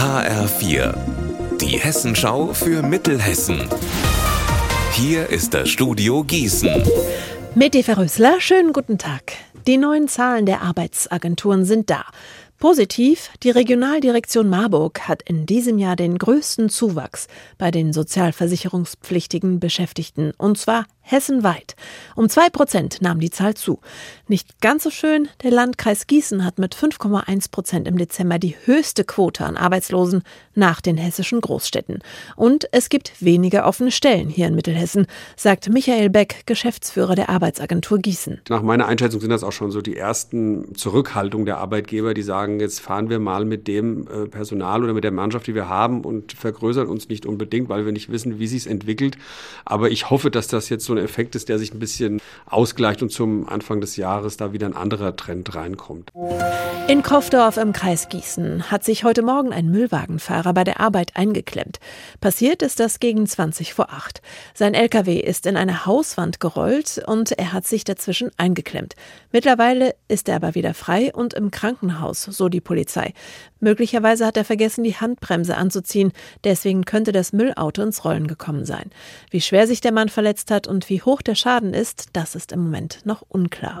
HR4, die Hessenschau für Mittelhessen. Hier ist das Studio Gießen. Mit Eva Rösler, schönen guten Tag. Die neuen Zahlen der Arbeitsagenturen sind da. Positiv, die Regionaldirektion Marburg hat in diesem Jahr den größten Zuwachs bei den sozialversicherungspflichtigen Beschäftigten, und zwar hessenweit. Um zwei Prozent nahm die Zahl zu. Nicht ganz so schön, der Landkreis Gießen hat mit 5,1 Prozent im Dezember die höchste Quote an Arbeitslosen nach den hessischen Großstädten. Und es gibt weniger offene Stellen hier in Mittelhessen, sagt Michael Beck, Geschäftsführer der Arbeitsagentur Gießen. Nach meiner Einschätzung sind das auch schon so die ersten Zurückhaltungen der Arbeitgeber, die sagen, jetzt fahren wir mal mit dem äh, Personal oder mit der Mannschaft, die wir haben und vergrößern uns nicht unbedingt, weil wir nicht wissen, wie sich entwickelt. Aber ich hoffe, dass das jetzt so ein Effekt ist, der sich ein bisschen ausgleicht und zum Anfang des Jahres da wieder ein anderer Trend reinkommt. In Kaufdorf im Kreis Gießen hat sich heute Morgen ein Müllwagenfahrer bei der Arbeit eingeklemmt. Passiert ist das gegen 20 vor 8. Sein LKW ist in eine Hauswand gerollt und er hat sich dazwischen eingeklemmt. Mittlerweile ist er aber wieder frei und im Krankenhaus, so die Polizei. Möglicherweise hat er vergessen, die Handbremse anzuziehen. Deswegen könnte das Müllauto ins Rollen gekommen sein. Wie schwer sich der Mann verletzt hat und wie hoch der Schaden ist, das ist im Moment noch unklar.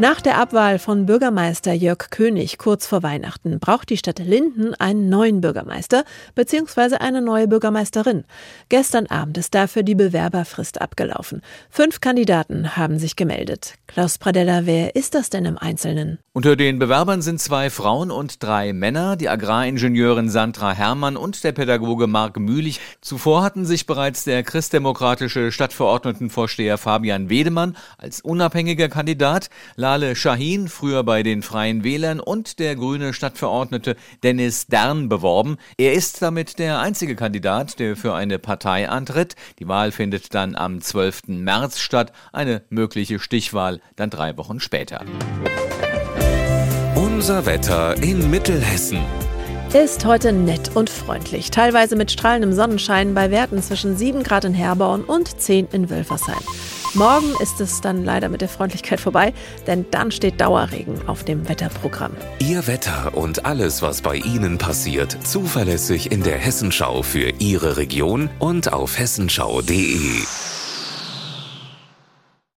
Nach der Abwahl von Bürgermeister Jörg König kurz vor Weihnachten braucht die Stadt Linden einen neuen Bürgermeister bzw. eine neue Bürgermeisterin. Gestern Abend ist dafür die Bewerberfrist abgelaufen. Fünf Kandidaten haben sich gemeldet. Klaus Pradella, wer ist das denn im Einzelnen? Unter den Bewerbern sind zwei Frauen und drei Männer, die Agraringenieurin Sandra Herrmann und der Pädagoge Marc Mühlich. Zuvor hatten sich bereits der christdemokratische Stadtverordnetenvorsteher Fabian Wedemann als unabhängiger Kandidat, Lale Shahin, früher bei den Freien Wählern, und der grüne Stadtverordnete Dennis Dern beworben. Er ist damit der einzige Kandidat, der für eine Partei antritt. Die Wahl findet dann am 12. März statt, eine mögliche Stichwahl dann drei Wochen später. Unser Wetter in Mittelhessen. Ist heute nett und freundlich, teilweise mit strahlendem Sonnenschein bei Werten zwischen 7 Grad in Herborn und 10 in Wölfersheim. Morgen ist es dann leider mit der Freundlichkeit vorbei, denn dann steht Dauerregen auf dem Wetterprogramm. Ihr Wetter und alles, was bei Ihnen passiert, zuverlässig in der Hessenschau für Ihre Region und auf hessenschau.de.